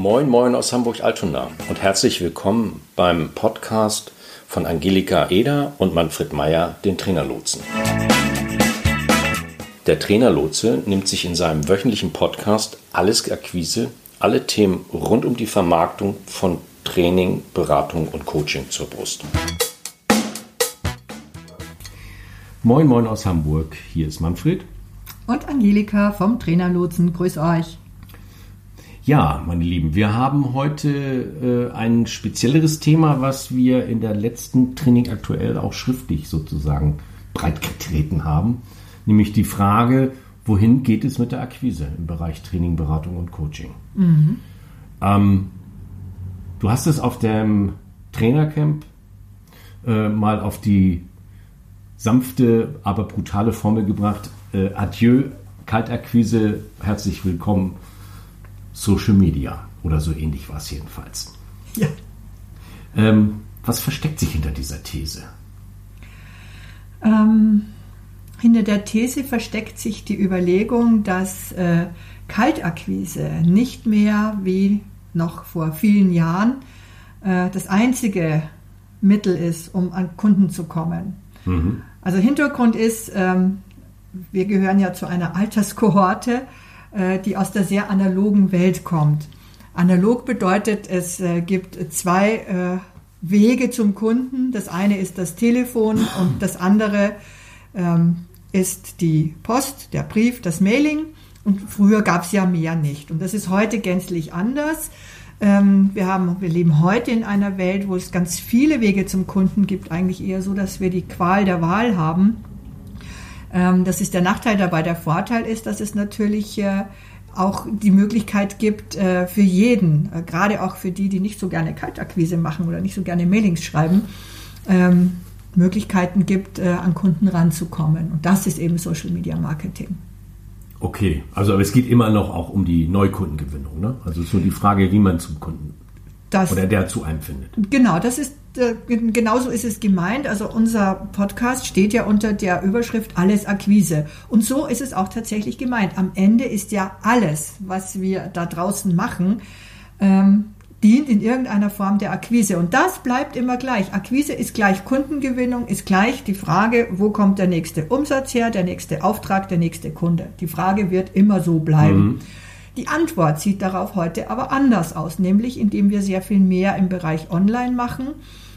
Moin, moin aus Hamburg-Altona und herzlich willkommen beim Podcast von Angelika Eder und Manfred Meyer, den Trainerlotsen. Der Trainerlotse nimmt sich in seinem wöchentlichen Podcast Alles Akquise, alle Themen rund um die Vermarktung von Training, Beratung und Coaching zur Brust. Moin, moin aus Hamburg. Hier ist Manfred. Und Angelika vom Trainerlotsen. Grüß euch. Ja, meine Lieben, wir haben heute äh, ein spezielleres Thema, was wir in der letzten Training aktuell auch schriftlich sozusagen breitgetreten haben, nämlich die Frage, wohin geht es mit der Akquise im Bereich Training, Beratung und Coaching? Mhm. Ähm, du hast es auf dem Trainercamp äh, mal auf die sanfte, aber brutale Formel gebracht. Äh, adieu, Kaltakquise, herzlich willkommen Social Media oder so ähnlich war es jedenfalls. Ja. Ähm, was versteckt sich hinter dieser These? Ähm, hinter der These versteckt sich die Überlegung, dass äh, Kaltakquise nicht mehr wie noch vor vielen Jahren äh, das einzige Mittel ist, um an Kunden zu kommen. Mhm. Also Hintergrund ist, ähm, wir gehören ja zu einer Alterskohorte, die aus der sehr analogen Welt kommt. Analog bedeutet, es äh, gibt zwei äh, Wege zum Kunden. Das eine ist das Telefon und das andere ähm, ist die Post, der Brief, das Mailing. Und früher gab es ja mehr nicht. Und das ist heute gänzlich anders. Ähm, wir, haben, wir leben heute in einer Welt, wo es ganz viele Wege zum Kunden gibt. Eigentlich eher so, dass wir die Qual der Wahl haben. Ähm, das ist der Nachteil dabei. Der Vorteil ist, dass es natürlich äh, auch die Möglichkeit gibt äh, für jeden, äh, gerade auch für die, die nicht so gerne Kaltakquise machen oder nicht so gerne Mailings schreiben, ähm, Möglichkeiten gibt, an Kunden ranzukommen. Und das ist eben Social Media Marketing. Okay, also aber es geht immer noch auch um die Neukundengewinnung. Ne? Also nur die Frage, wie man zum Kunden das, oder der zu einem findet. Genau, das ist äh, genauso ist es gemeint. Also unser Podcast steht ja unter der Überschrift Alles Akquise. Und so ist es auch tatsächlich gemeint. Am Ende ist ja alles, was wir da draußen machen, ähm, dient in irgendeiner Form der Akquise. Und das bleibt immer gleich. Akquise ist gleich Kundengewinnung, ist gleich die Frage, wo kommt der nächste Umsatz her, der nächste Auftrag, der nächste Kunde. Die Frage wird immer so bleiben. Mhm. Die Antwort sieht darauf heute aber anders aus, nämlich indem wir sehr viel mehr im Bereich Online machen.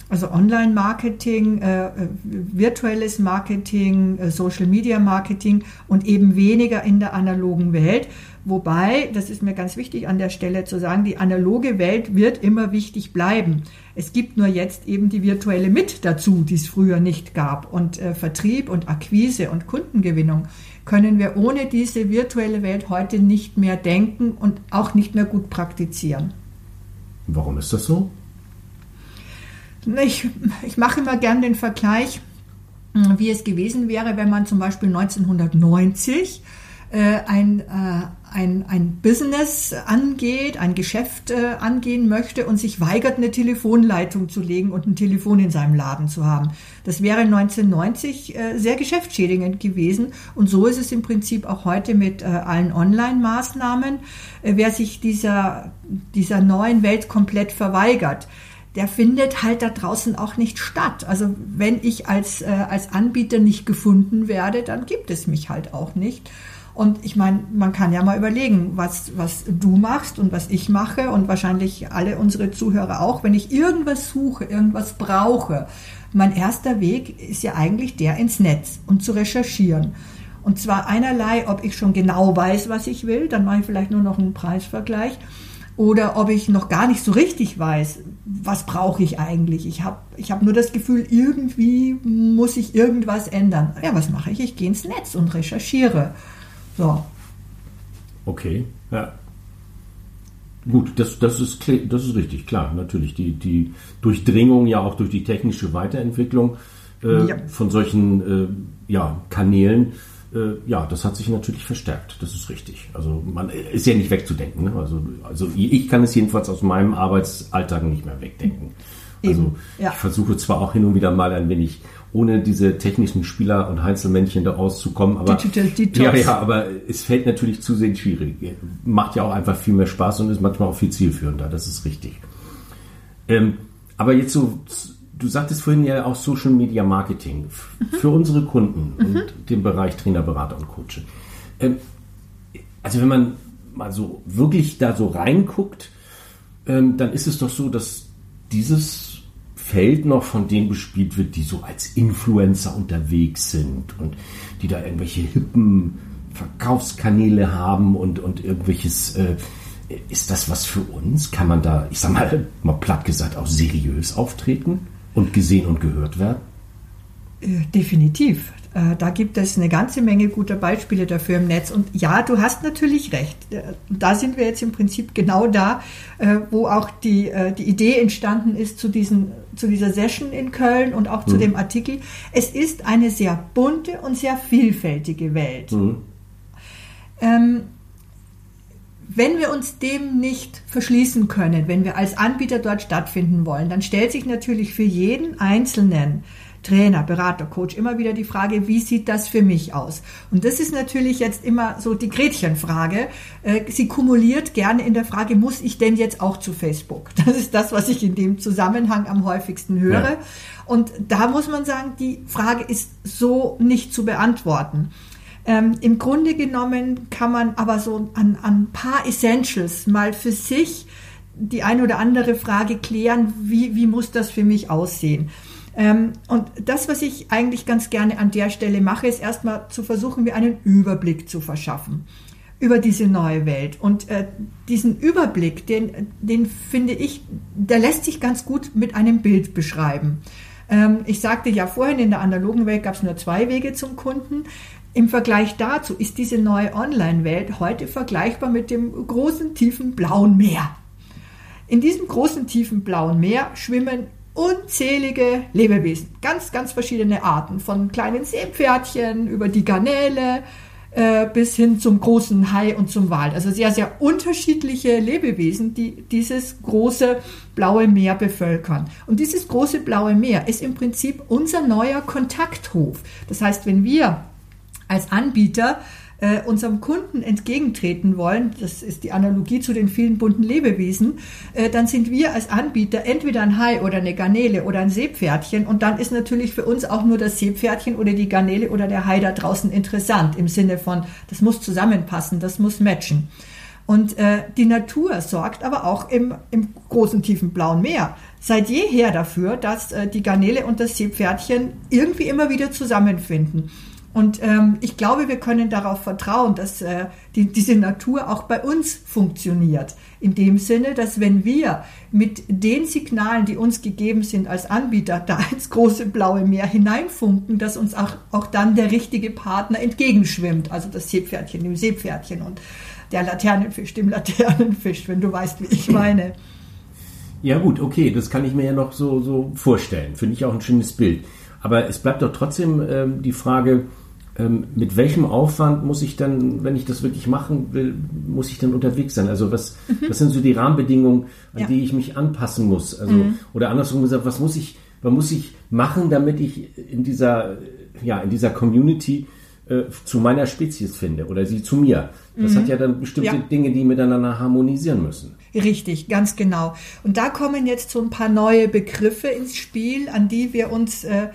Also Online-Marketing, äh, äh, virtuelles Marketing, äh, Social-Media-Marketing und eben weniger in der analogen Welt. Wobei, das ist mir ganz wichtig an der Stelle zu sagen, die analoge Welt wird immer wichtig bleiben. Es gibt nur jetzt eben die virtuelle mit dazu, die es früher nicht gab. Und äh, Vertrieb und Akquise und Kundengewinnung können wir ohne diese virtuelle Welt heute nicht mehr denken und auch nicht mehr gut praktizieren. Warum ist das so? Ich, ich mache immer gern den Vergleich, wie es gewesen wäre, wenn man zum Beispiel 1990 äh, ein, äh, ein, ein Business angeht, ein Geschäft äh, angehen möchte und sich weigert, eine Telefonleitung zu legen und ein Telefon in seinem Laden zu haben. Das wäre 1990 äh, sehr geschäftsschädigend gewesen und so ist es im Prinzip auch heute mit äh, allen Online-Maßnahmen. Äh, wer sich dieser, dieser neuen Welt komplett verweigert, der findet halt da draußen auch nicht statt. Also wenn ich als, äh, als Anbieter nicht gefunden werde, dann gibt es mich halt auch nicht. Und ich meine, man kann ja mal überlegen, was, was du machst und was ich mache und wahrscheinlich alle unsere Zuhörer auch. Wenn ich irgendwas suche, irgendwas brauche, mein erster Weg ist ja eigentlich der ins Netz und zu recherchieren. Und zwar einerlei, ob ich schon genau weiß, was ich will, dann mache ich vielleicht nur noch einen Preisvergleich, oder ob ich noch gar nicht so richtig weiß, was brauche ich eigentlich. Ich habe ich hab nur das Gefühl, irgendwie muss ich irgendwas ändern. Ja, was mache ich? Ich gehe ins Netz und recherchiere. So. Okay, ja. Gut, das, das, ist, das ist richtig, klar, natürlich. Die, die Durchdringung ja auch durch die technische Weiterentwicklung äh, ja. von solchen äh, ja, Kanälen, äh, ja, das hat sich natürlich verstärkt. Das ist richtig. Also man ist ja nicht wegzudenken. Ne? Also, also ich kann es jedenfalls aus meinem Arbeitsalltag nicht mehr wegdenken. Also ja. ich versuche zwar auch hin und wieder mal ein wenig ohne diese technischen Spieler und Einzelmännchen da auszukommen, aber Digital Detox. ja, ja, aber es fällt natürlich zusehends schwierig. Macht ja auch einfach viel mehr Spaß und ist manchmal auch viel zielführender. Das ist richtig. Ähm, aber jetzt so, du sagtest vorhin ja auch Social Media Marketing mhm. für unsere Kunden mhm. und den Bereich Trainer, Berater und Coaching. Ähm, also wenn man mal so wirklich da so reinguckt, ähm, dann ist es doch so, dass dieses Feld noch von denen bespielt wird, die so als Influencer unterwegs sind und die da irgendwelche hippen Verkaufskanäle haben und, und irgendwelches, äh, ist das was für uns? Kann man da, ich sag mal, mal platt gesagt, auch seriös auftreten und gesehen und gehört werden? Äh, definitiv. Äh, da gibt es eine ganze Menge guter Beispiele dafür im Netz. Und ja, du hast natürlich recht. Äh, da sind wir jetzt im Prinzip genau da, äh, wo auch die, die Idee entstanden ist zu, diesen, zu dieser Session in Köln und auch zu mhm. dem Artikel. Es ist eine sehr bunte und sehr vielfältige Welt. Mhm. Ähm, wenn wir uns dem nicht verschließen können, wenn wir als Anbieter dort stattfinden wollen, dann stellt sich natürlich für jeden Einzelnen Trainer, Berater, Coach immer wieder die Frage, wie sieht das für mich aus? Und das ist natürlich jetzt immer so die Gretchenfrage. Äh, sie kumuliert gerne in der Frage, muss ich denn jetzt auch zu Facebook? Das ist das, was ich in dem Zusammenhang am häufigsten höre. Ja. Und da muss man sagen, die Frage ist so nicht zu beantworten. Ähm, Im Grunde genommen kann man aber so an, an ein paar Essentials mal für sich die eine oder andere Frage klären, wie, wie muss das für mich aussehen? Ähm, und das, was ich eigentlich ganz gerne an der Stelle mache, ist erstmal zu versuchen, mir einen Überblick zu verschaffen über diese neue Welt. Und äh, diesen Überblick, den, den finde ich, der lässt sich ganz gut mit einem Bild beschreiben. Ähm, ich sagte ja vorhin, in der analogen Welt gab es nur zwei Wege zum Kunden. Im Vergleich dazu ist diese neue Online-Welt heute vergleichbar mit dem großen, tiefen blauen Meer. In diesem großen, tiefen blauen Meer schwimmen unzählige Lebewesen, ganz, ganz verschiedene Arten, von kleinen Seepferdchen über die Garnele äh, bis hin zum großen Hai und zum Wal. Also sehr, sehr unterschiedliche Lebewesen, die dieses große blaue Meer bevölkern. Und dieses große blaue Meer ist im Prinzip unser neuer Kontakthof. Das heißt, wenn wir als Anbieter äh, unserem Kunden entgegentreten wollen, das ist die Analogie zu den vielen bunten Lebewesen, äh, dann sind wir als Anbieter entweder ein Hai oder eine Garnele oder ein Seepferdchen und dann ist natürlich für uns auch nur das Seepferdchen oder die Garnele oder der Hai da draußen interessant im Sinne von, das muss zusammenpassen, das muss matchen. Und äh, die Natur sorgt aber auch im, im großen, tiefen blauen Meer seit jeher dafür, dass äh, die Garnele und das Seepferdchen irgendwie immer wieder zusammenfinden. Und ähm, ich glaube, wir können darauf vertrauen, dass äh, die, diese Natur auch bei uns funktioniert. In dem Sinne, dass wenn wir mit den Signalen, die uns gegeben sind als Anbieter, da ins große blaue Meer hineinfunken, dass uns auch, auch dann der richtige Partner entgegenschwimmt. Also das Seepferdchen dem Seepferdchen und der Laternenfisch dem Laternenfisch, wenn du weißt, wie ich meine. Ja gut, okay, das kann ich mir ja noch so, so vorstellen. Finde ich auch ein schönes Bild. Aber es bleibt doch trotzdem ähm, die Frage, ähm, mit welchem Aufwand muss ich dann, wenn ich das wirklich machen will, muss ich dann unterwegs sein? Also was, mhm. was sind so die Rahmenbedingungen, an ja. die ich mich anpassen muss? Also, mhm. Oder andersrum gesagt, was muss ich, was muss ich machen, damit ich in dieser, ja, in dieser Community äh, zu meiner Spezies finde oder sie zu mir? Das mhm. hat ja dann bestimmte ja. Dinge, die miteinander harmonisieren müssen. Richtig, ganz genau. Und da kommen jetzt so ein paar neue Begriffe ins Spiel, an die wir uns äh,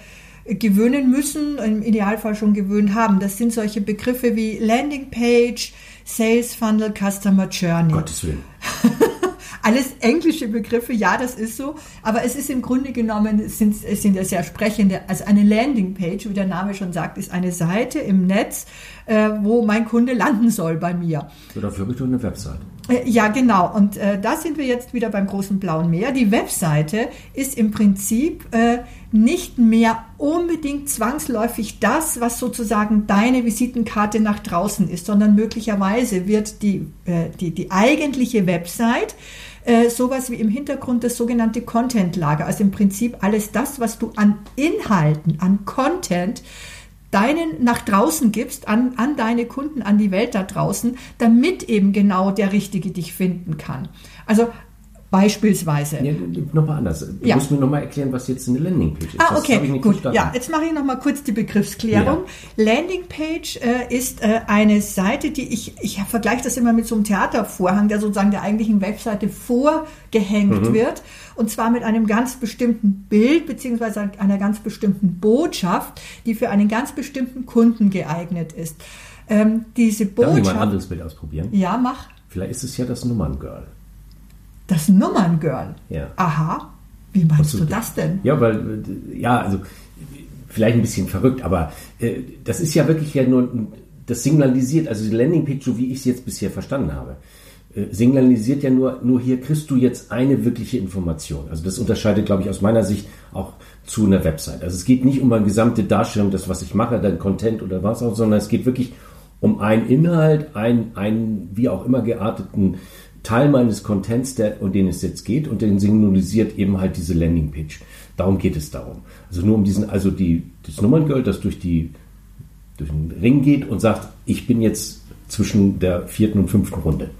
gewöhnen müssen, im Idealfall schon gewöhnt haben. Das sind solche Begriffe wie Landing Page, Sales Funnel, Customer Journey. Gottes Willen. Alles englische Begriffe, ja, das ist so, aber es ist im Grunde genommen, es sind, es sind ja sehr sprechende, also eine Landingpage, wie der Name schon sagt, ist eine Seite im Netz, äh, wo mein Kunde landen soll bei mir. So, dafür habe ich eine Website. Äh, ja, genau. Und äh, da sind wir jetzt wieder beim großen blauen Meer. Die Webseite ist im Prinzip äh, nicht mehr unbedingt zwangsläufig das, was sozusagen deine Visitenkarte nach draußen ist, sondern möglicherweise wird die, äh, die, die eigentliche Website äh, sowas wie im Hintergrund das sogenannte Content-Lager. Also im Prinzip alles das, was du an Inhalten, an Content deinen nach draußen gibst, an, an deine Kunden, an die Welt da draußen, damit eben genau der Richtige dich finden kann. Also Beispielsweise. Ja, nochmal anders. Du Ja. musst mir nochmal erklären, was jetzt eine Landingpage ist. Ah, Das okay, gut. verstanden. Ja, jetzt mache ich noch mal kurz die Begriffsklärung. Landingpage äh, ist äh, eine Seite, die ich, ich vergleiche das immer mit so einem Theatervorhang, der sozusagen der eigentlichen Webseite vorgehängt Mhm. wird. Und zwar mit einem ganz bestimmten Bild beziehungsweise einer ganz bestimmten Botschaft, die für einen ganz bestimmten Kunden geeignet ist. Ähm, diese Darf ich mal ein Botschaft. anderes Bild ausprobieren? Ja, mach. Vielleicht ist es ja das Nummerngirl. Das Nummerngirl. Ja. Aha. Wie meinst Also, du das denn? Ja, weil, äh, ja, also vielleicht ein bisschen verrückt, aber äh, das ist ja wirklich ja nur, das signalisiert, also die Landingpage, so wie ich es jetzt bisher verstanden habe, signalisiert ja nur, nur hier kriegst du jetzt eine wirkliche Information. Also das unterscheidet, glaube ich, aus meiner Sicht auch zu einer Website. Also es geht nicht um eine gesamte Darstellung, das, was ich mache, dein Content oder was auch, sondern es geht wirklich um einen Inhalt, einen, einen wie auch immer gearteten Teil meines Contents, der, um den es jetzt geht, und den signalisiert eben halt diese Landingpage. Darum geht es darum. Also nur um diesen, also die, das Nummerngirl, das durch die, durch den Ring geht und sagt, ich bin jetzt zwischen der vierten und fünften Runde.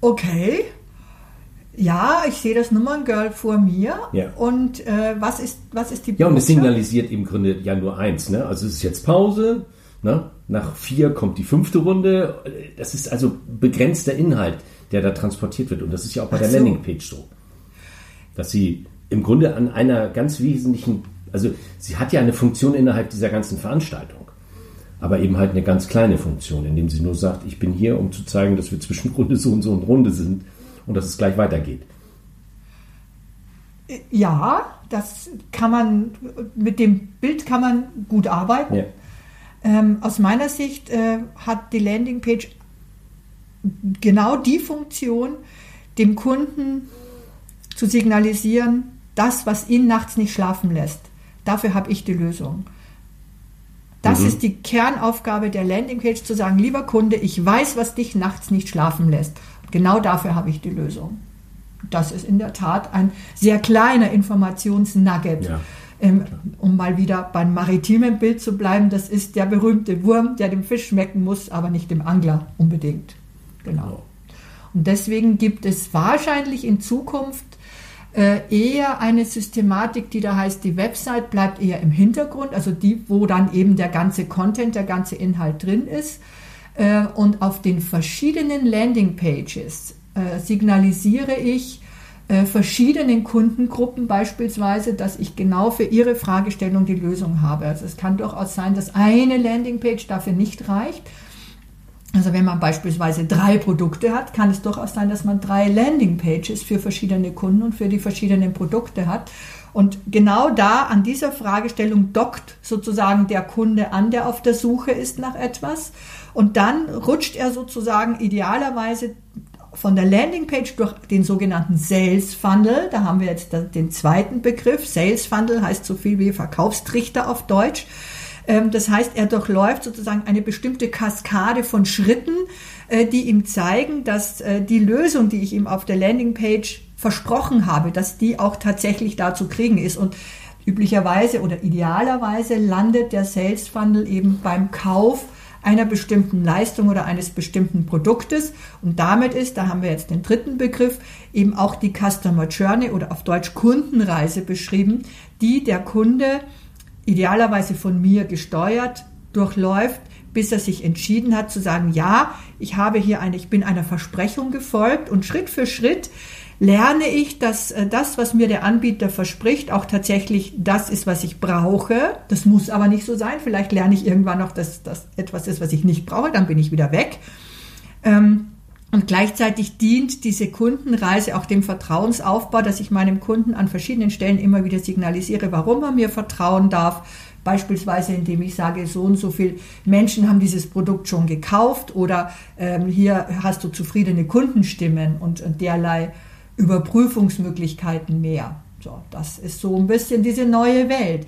Okay. Ja, ich sehe das Nummerngirl vor mir. Ja. Und äh, was, ist, was ist die Ja, und es Botschaft? signalisiert im Grunde ja nur eins. Ne? Also es ist jetzt Pause. Ne? Nach vier kommt die fünfte Runde. Das ist also begrenzter Inhalt, der da transportiert wird. Und das ist ja auch bei Ach der so. Landingpage so. Dass sie im Grunde an einer ganz wesentlichen, also sie hat ja eine Funktion innerhalb dieser ganzen Veranstaltung. Aber eben halt eine ganz kleine Funktion, indem sie nur sagt, ich bin hier, um zu zeigen, dass wir zwischen Runde so und so und Runde sind und dass es gleich weitergeht. Ja, das kann man, mit dem Bild kann man gut arbeiten. Ja. Ähm, aus meiner Sicht äh, hat die Landingpage genau die Funktion, dem Kunden zu signalisieren, das, was ihn nachts nicht schlafen lässt. Dafür habe ich die Lösung. Das ist die Kernaufgabe der Landingpage, zu sagen, lieber Kunde, ich weiß, was dich nachts nicht schlafen lässt. Genau dafür habe ich die Lösung. Das ist in der Tat ein sehr kleiner Informationsnugget. Ja. Ähm, um mal wieder beim maritimen Bild zu bleiben, das ist der berühmte Wurm, der dem Fisch schmecken muss, aber nicht dem Angler unbedingt. Genau. Und deswegen gibt es wahrscheinlich in Zukunft eher eine Systematik, die da heißt, die Website bleibt eher im Hintergrund, also die, wo dann eben der ganze Content, der ganze Inhalt drin ist. Äh, und auf den verschiedenen Landingpages äh, signalisiere ich äh, verschiedenen Kundengruppen beispielsweise, dass ich genau für ihre Fragestellung die Lösung habe. Also es kann durchaus sein, dass eine Landingpage dafür nicht reicht. Also wenn man beispielsweise drei Produkte hat, kann es durchaus sein, dass man drei Landingpages für verschiedene Kunden und für die verschiedenen Produkte hat. Und genau da an dieser Fragestellung dockt sozusagen der Kunde an, der auf der Suche ist nach etwas. Und dann rutscht er sozusagen idealerweise von der Landingpage durch den sogenannten Sales Funnel. Da haben wir jetzt den zweiten Begriff. Sales Funnel heißt so viel wie Verkaufstrichter auf Deutsch. Ähm, Das heißt, er durchläuft sozusagen eine bestimmte Kaskade von Schritten, äh, die ihm zeigen, dass äh, die Lösung, die ich ihm auf der Landingpage versprochen habe, dass die auch tatsächlich da zu kriegen ist. Und üblicherweise oder idealerweise landet der Sales Funnel eben beim Kauf einer bestimmten Leistung oder eines bestimmten Produktes. Und damit ist, da haben wir jetzt den dritten Begriff, eben auch die Customer Journey oder auf Deutsch Kundenreise beschrieben, die der Kunde idealerweise von mir gesteuert durchläuft, bis er sich entschieden hat zu sagen, ja, ich habe hier eine, ich bin einer Versprechung gefolgt und Schritt für Schritt lerne ich, dass äh, das, was mir der Anbieter verspricht, auch tatsächlich das ist, was ich brauche. Das muss aber nicht so sein. Vielleicht lerne ich irgendwann noch, dass das etwas ist, was ich nicht brauche, dann bin ich wieder weg. Ähm, und gleichzeitig dient diese Kundenreise auch dem Vertrauensaufbau, dass ich meinem Kunden an verschiedenen Stellen immer wieder signalisiere, warum er mir vertrauen darf. Beispielsweise, indem ich sage, so und so viele Menschen haben dieses Produkt schon gekauft oder ähm, hier hast du zufriedene Kundenstimmen und, und derlei Überprüfungsmöglichkeiten mehr. So, das ist so ein bisschen diese neue Welt.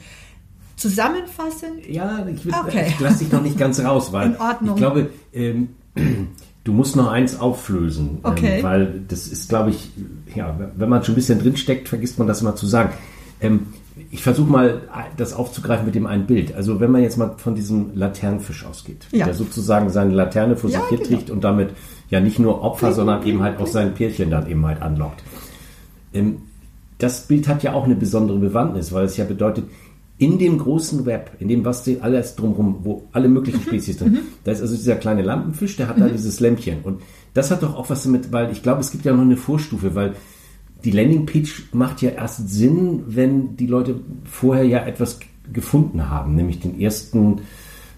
Zusammenfassend, Ja, ich, will, Okay. ich lasse dich noch nicht ganz raus, weil In Ordnung. ich glaube, ähm, du musst noch eins auflösen. Okay. Ähm, weil das ist, glaube ich, ja, wenn man schon ein bisschen drinsteckt, vergisst man das immer zu sagen. Ähm, ich versuche mal, das aufzugreifen mit dem einen Bild. Also wenn man jetzt mal von diesem Laternenfisch ausgeht, ja. der sozusagen seine Laterne vor sich ja, genau. trägt und damit ja nicht nur Opfer, Kling, sondern Kling, eben halt auch sein Pärchen dann eben halt anlockt. Ähm, das Bild hat ja auch eine besondere Bewandtnis, weil es ja bedeutet, in dem großen Web, in dem was alles drumherum, wo alle möglichen mhm. Spezies drin, mhm. da ist also dieser kleine Lampenfisch, der hat mhm. da dieses Lämpchen. Und das hat doch auch was damit, weil ich glaube, es gibt ja noch eine Vorstufe, weil die Landingpage macht ja erst Sinn, wenn die Leute vorher ja etwas gefunden haben, nämlich den ersten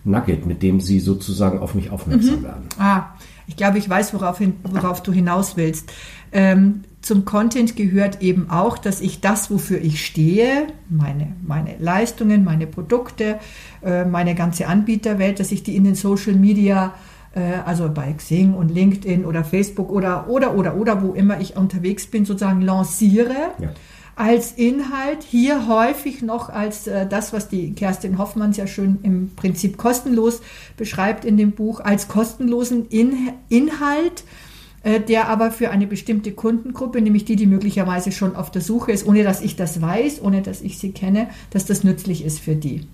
Nugget, mit dem sie sozusagen auf mich aufmerksam mhm. werden. Ah, ich glaube, ich weiß, worauf, hin, worauf du hinaus willst. Ähm, zum Content gehört eben auch, dass ich das, wofür ich stehe, meine, meine Leistungen, meine Produkte, äh, meine ganze Anbieterwelt, dass ich die in den Social Media, äh, also bei Xing und LinkedIn oder Facebook oder, oder, oder, oder, wo immer ich unterwegs bin, sozusagen lanciere. Ja. Als Inhalt, hier häufig noch als äh, das, was die Kerstin Hoffmann ja schön im Prinzip kostenlos beschreibt in dem Buch, als kostenlosen in Inhalt, äh, der aber für eine bestimmte Kundengruppe, nämlich die, die möglicherweise schon auf der Suche ist, ohne dass ich das weiß, ohne dass ich sie kenne, dass das nützlich ist für die.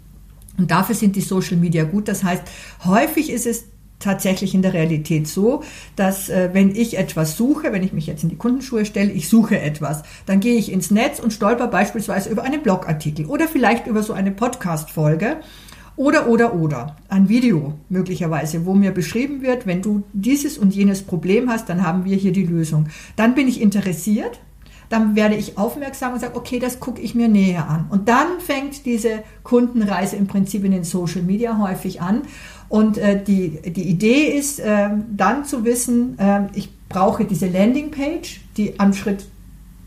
Und dafür sind die Social Media gut. Das heißt, häufig ist es tatsächlich in der Realität so, dass äh, wenn ich etwas suche, wenn ich mich jetzt in die Kundenschuhe stelle, ich suche etwas, dann gehe ich ins Netz und stolper beispielsweise über einen Blogartikel oder vielleicht über so eine Podcast-Folge oder, oder, oder. Ein Video möglicherweise, wo mir beschrieben wird, wenn du dieses und jenes Problem hast, dann haben wir hier die Lösung. Dann bin ich interessiert, dann werde ich aufmerksam und sage, okay, das gucke ich mir näher an. Und dann fängt diese Kundenreise im Prinzip in den Social Media häufig an. Und äh, die, die Idee ist äh, dann zu wissen, äh, ich brauche diese Landingpage, die am Schritt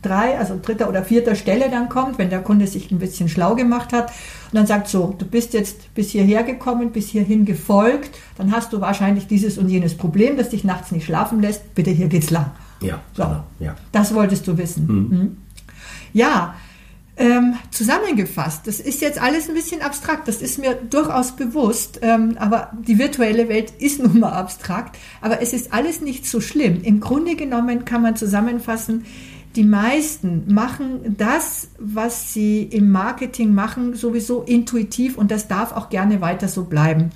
drei, also dritter oder vierter Stelle dann kommt, wenn der Kunde sich ein bisschen schlau gemacht hat und dann sagt so, du bist jetzt bis hierher gekommen, bis hierhin gefolgt, dann hast du wahrscheinlich dieses und jenes Problem, das dich nachts nicht schlafen lässt, bitte hier geht's lang. Ja, so, genau, ja. Das wolltest du wissen. Mhm. Mhm. Ja, ähm, zusammengefasst, das ist jetzt alles ein bisschen abstrakt, das ist mir durchaus bewusst, ähm, aber die virtuelle Welt ist nun mal abstrakt, aber es ist alles nicht so schlimm. Im Grunde genommen kann man zusammenfassen, die meisten machen das, was sie im Marketing machen, sowieso intuitiv und das darf auch gerne weiter so bleiben.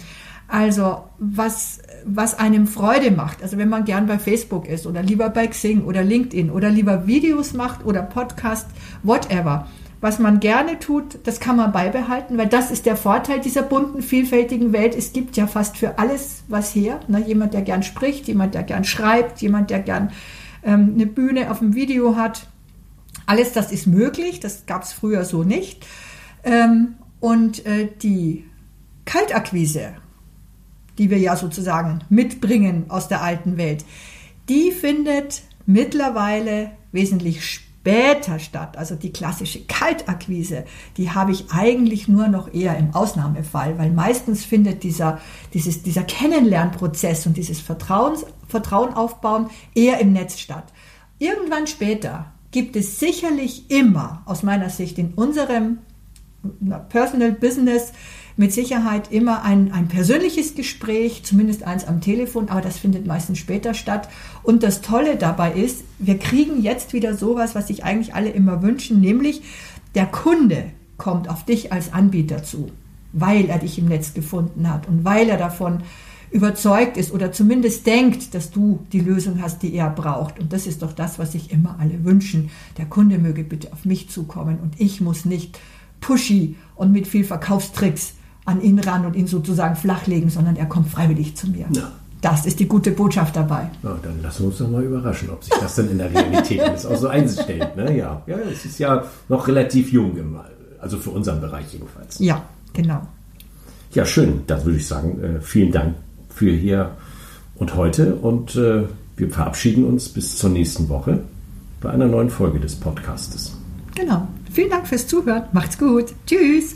Also was, was einem Freude macht, also wenn man gern bei Facebook ist oder lieber bei Xing oder LinkedIn oder lieber Videos macht oder Podcast, whatever, was man gerne tut, das kann man beibehalten, weil das ist der Vorteil dieser bunten, vielfältigen Welt. Es gibt ja fast für alles was her. Ne? Jemand, der gern spricht, jemand, der gern schreibt, jemand, der gern ähm, eine Bühne auf dem Video hat. Alles das ist möglich, das gab es früher so nicht. Ähm, und äh, die Kaltakquise, die wir ja sozusagen mitbringen aus der alten Welt, die findet mittlerweile wesentlich später statt. Also die klassische Kaltakquise, die habe ich eigentlich nur noch eher im Ausnahmefall, weil meistens findet dieser, dieses, dieser Kennenlernprozess und dieses Vertrauens, Vertrauen aufbauen eher im Netz statt. Irgendwann später gibt es sicherlich immer, aus meiner Sicht, in unserem Personal Business mit Sicherheit immer ein, ein persönliches Gespräch, zumindest eins am Telefon, aber das findet meistens später statt. Und das Tolle dabei ist, wir kriegen jetzt wieder sowas, was sich eigentlich alle immer wünschen, nämlich der Kunde kommt auf dich als Anbieter zu, weil er dich im Netz gefunden hat und weil er davon überzeugt ist oder zumindest denkt, dass du die Lösung hast, die er braucht. Und das ist doch das, was sich immer alle wünschen. Der Kunde möge bitte auf mich zukommen und ich muss nicht pushy und mit viel Verkaufstricks an ihn ran und ihn sozusagen flachlegen, sondern er kommt freiwillig zu mir. Ja. Das ist die gute Botschaft dabei. Ja, dann lassen wir uns doch mal überraschen, ob sich das dann in der Realität alles auch so einstellt. Ne? Ja. ja, es ist ja noch relativ jung, also für unseren Bereich jedenfalls. Ja, genau. Ja, schön. Dann würde ich sagen, äh, vielen Dank für hier und heute und äh, wir verabschieden uns bis zur nächsten Woche bei einer neuen Folge des Podcastes. Genau. Vielen Dank fürs Zuhören. Macht's gut. Tschüss.